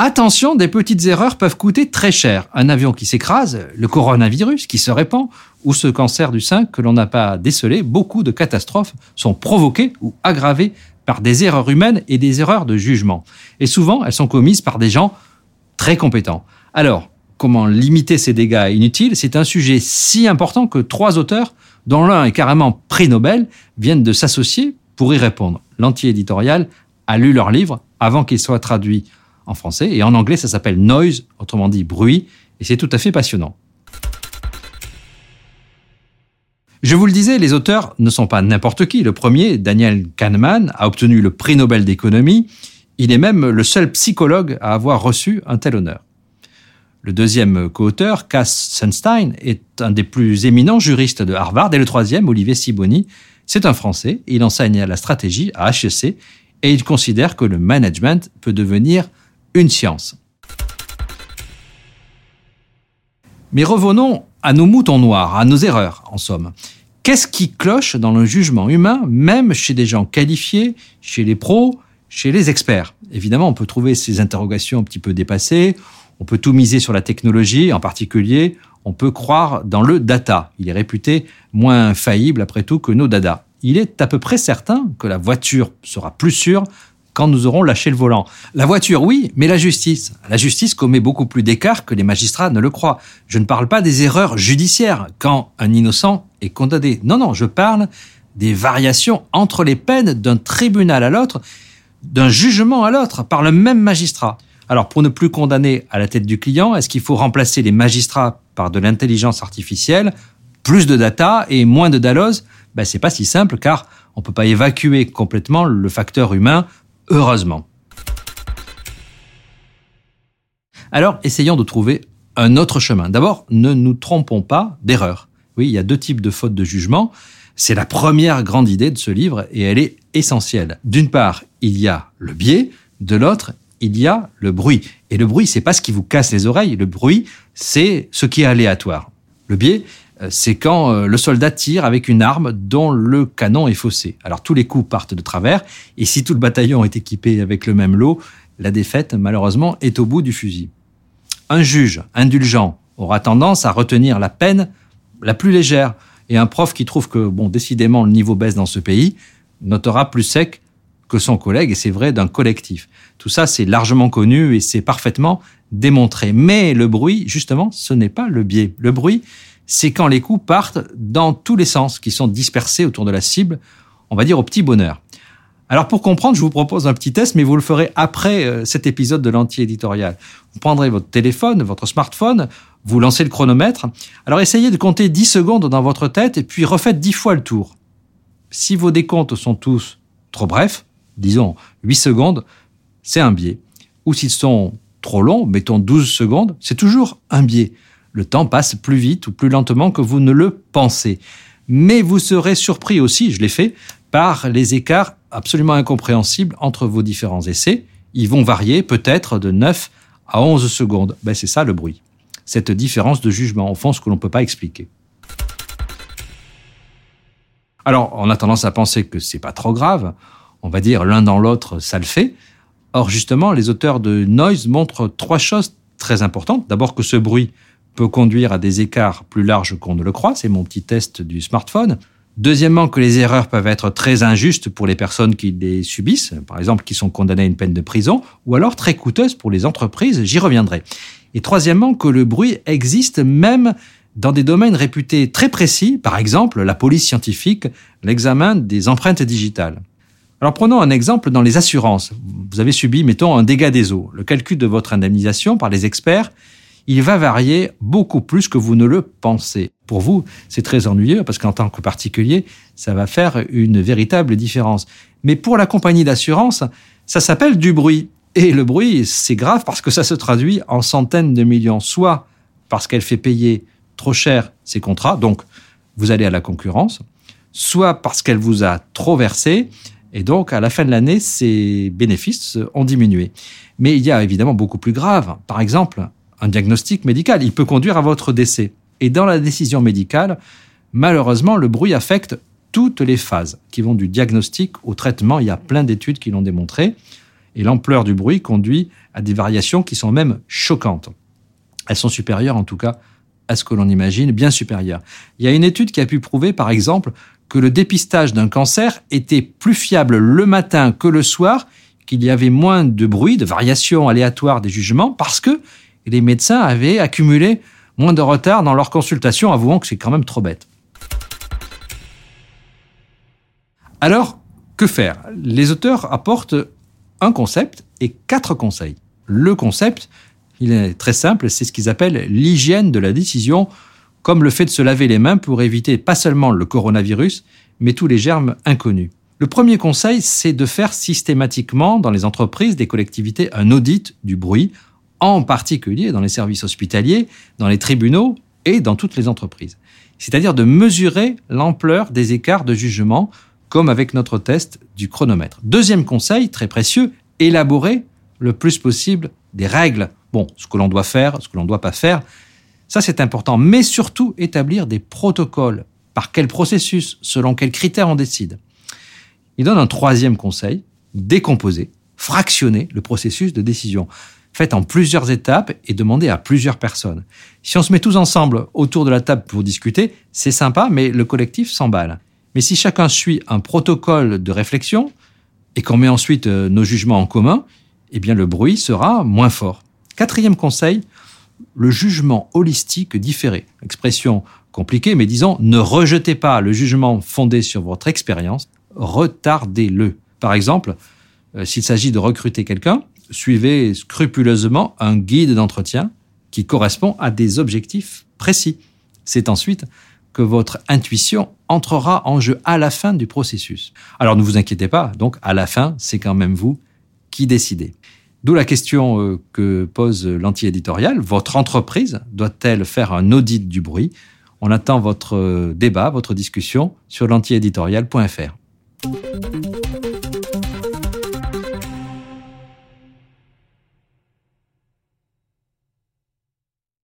Attention, des petites erreurs peuvent coûter très cher. Un avion qui s'écrase, le coronavirus qui se répand, ou ce cancer du sein que l'on n'a pas décelé, beaucoup de catastrophes sont provoquées ou aggravées par des erreurs humaines et des erreurs de jugement. Et souvent, elles sont commises par des gens très compétents. Alors, comment limiter ces dégâts inutiles? C'est un sujet si important que trois auteurs, dont l'un est carrément prix Nobel, viennent de s'associer pour y répondre. L'anti-éditorial a lu leur livre avant qu'il soit traduit en français, et en anglais ça s'appelle noise, autrement dit bruit, et c'est tout à fait passionnant. Je vous le disais, les auteurs ne sont pas n'importe qui. Le premier, Daniel Kahneman, a obtenu le prix Nobel d'économie. Il est même le seul psychologue à avoir reçu un tel honneur. Le deuxième co-auteur, Cass Sunstein, est un des plus éminents juristes de Harvard. Et le troisième, Olivier Siboni, c'est un Français. Il enseigne la stratégie à HEC et il considère que le management peut devenir une science. Mais revenons à nos moutons noirs, à nos erreurs, en somme. Qu'est-ce qui cloche dans le jugement humain, même chez des gens qualifiés, chez les pros, chez les experts? Évidemment, on peut trouver ces interrogations un petit peu dépassées, on peut tout miser sur la technologie, en particulier, on peut croire dans le data. Il est réputé moins faillible, après tout, que nos data. Il est à peu près certain que la voiture sera plus sûre quand nous aurons lâché le volant. La voiture, oui, mais la justice. La justice commet beaucoup plus d'écarts que les magistrats ne le croient. Je ne parle pas des erreurs judiciaires quand un innocent est condamné. Non, non, je parle des variations entre les peines d'un tribunal à l'autre, d'un jugement à l'autre, par le même magistrat. Alors, pour ne plus condamner à la tête du client, est-ce qu'il faut remplacer les magistrats par de l'intelligence artificielle, plus de data et moins de dalose ben, C'est pas si simple car on peut pas évacuer complètement le facteur humain heureusement. Alors, essayons de trouver un autre chemin. D'abord, ne nous trompons pas d'erreur. Oui, il y a deux types de fautes de jugement. C'est la première grande idée de ce livre et elle est essentielle. D'une part, il y a le biais, de l'autre, il y a le bruit. Et le bruit, c'est pas ce qui vous casse les oreilles. Le bruit, c'est ce qui est aléatoire. Le biais, euh, c'est quand euh, le soldat tire avec une arme dont le canon est faussé. Alors tous les coups partent de travers, et si tout le bataillon est équipé avec le même lot, la défaite, malheureusement, est au bout du fusil. Un juge indulgent aura tendance à retenir la peine la plus légère, et un prof qui trouve que, bon, décidément, le niveau baisse dans ce pays, notera plus sec que son collègue, et c'est vrai d'un collectif. Tout ça, c'est largement connu et c'est parfaitement démontré. Mais le bruit, justement, ce n'est pas le biais. Le bruit, c'est quand les coups partent dans tous les sens, qui sont dispersés autour de la cible, on va dire au petit bonheur. Alors pour comprendre, je vous propose un petit test, mais vous le ferez après euh, cet épisode de l'anti-éditorial. Vous prendrez votre téléphone, votre smartphone, vous lancez le chronomètre. Alors essayez de compter 10 secondes dans votre tête et puis refaites 10 fois le tour. Si vos décomptes sont tous trop brefs, disons 8 secondes, c'est un biais. Ou s'ils sont trop longs, mettons 12 secondes, c'est toujours un biais le temps passe plus vite ou plus lentement que vous ne le pensez. Mais vous serez surpris aussi, je l'ai fait, par les écarts absolument incompréhensibles entre vos différents essais. Ils vont varier peut-être de 9 à 11 secondes. Ben, c'est ça le bruit. Cette différence de jugement, au fond, ce que l'on ne peut pas expliquer. Alors, on a tendance à penser que c'est pas trop grave. On va dire l'un dans l'autre, ça le fait. Or, justement, les auteurs de Noise montrent trois choses très importantes. D'abord que ce bruit peut conduire à des écarts plus larges qu'on ne le croit. C'est mon petit test du smartphone. Deuxièmement, que les erreurs peuvent être très injustes pour les personnes qui les subissent, par exemple qui sont condamnées à une peine de prison, ou alors très coûteuses pour les entreprises, j'y reviendrai. Et troisièmement, que le bruit existe même dans des domaines réputés très précis, par exemple la police scientifique, l'examen des empreintes digitales. Alors prenons un exemple dans les assurances. Vous avez subi, mettons, un dégât des eaux. Le calcul de votre indemnisation par les experts il va varier beaucoup plus que vous ne le pensez. Pour vous, c'est très ennuyeux parce qu'en tant que particulier, ça va faire une véritable différence. Mais pour la compagnie d'assurance, ça s'appelle du bruit. Et le bruit, c'est grave parce que ça se traduit en centaines de millions, soit parce qu'elle fait payer trop cher ses contrats, donc vous allez à la concurrence, soit parce qu'elle vous a trop versé, et donc à la fin de l'année, ses bénéfices ont diminué. Mais il y a évidemment beaucoup plus grave. Par exemple, un diagnostic médical. Il peut conduire à votre décès. Et dans la décision médicale, malheureusement, le bruit affecte toutes les phases qui vont du diagnostic au traitement. Il y a plein d'études qui l'ont démontré. Et l'ampleur du bruit conduit à des variations qui sont même choquantes. Elles sont supérieures en tout cas à ce que l'on imagine, bien supérieures. Il y a une étude qui a pu prouver par exemple que le dépistage d'un cancer était plus fiable le matin que le soir, qu'il y avait moins de bruit, de variations aléatoires des jugements, parce que les médecins avaient accumulé moins de retard dans leur consultation, avouant que c'est quand même trop bête. Alors, que faire? Les auteurs apportent un concept et quatre conseils. Le concept, il est très simple, c'est ce qu'ils appellent l'hygiène de la décision, comme le fait de se laver les mains pour éviter pas seulement le coronavirus, mais tous les germes inconnus. Le premier conseil, c'est de faire systématiquement dans les entreprises, des collectivités, un audit du bruit, en particulier dans les services hospitaliers, dans les tribunaux et dans toutes les entreprises. C'est-à-dire de mesurer l'ampleur des écarts de jugement comme avec notre test du chronomètre. Deuxième conseil, très précieux, élaborer le plus possible des règles. Bon, ce que l'on doit faire, ce que l'on ne doit pas faire, ça c'est important, mais surtout établir des protocoles. Par quel processus, selon quels critères on décide. Il donne un troisième conseil, décomposer, fractionner le processus de décision. Faites en plusieurs étapes et demandez à plusieurs personnes. Si on se met tous ensemble autour de la table pour discuter, c'est sympa, mais le collectif s'emballe. Mais si chacun suit un protocole de réflexion et qu'on met ensuite euh, nos jugements en commun, eh bien le bruit sera moins fort. Quatrième conseil, le jugement holistique différé. Expression compliquée, mais disons, ne rejetez pas le jugement fondé sur votre expérience, retardez-le. Par exemple, euh, s'il s'agit de recruter quelqu'un, suivez scrupuleusement un guide d'entretien qui correspond à des objectifs précis. C'est ensuite que votre intuition entrera en jeu à la fin du processus. Alors ne vous inquiétez pas, donc à la fin, c'est quand même vous qui décidez. D'où la question euh, que pose l'anti-éditorial. Votre entreprise doit-elle faire un audit du bruit? On attend votre euh, débat, votre discussion sur l'antiéditorial.fr.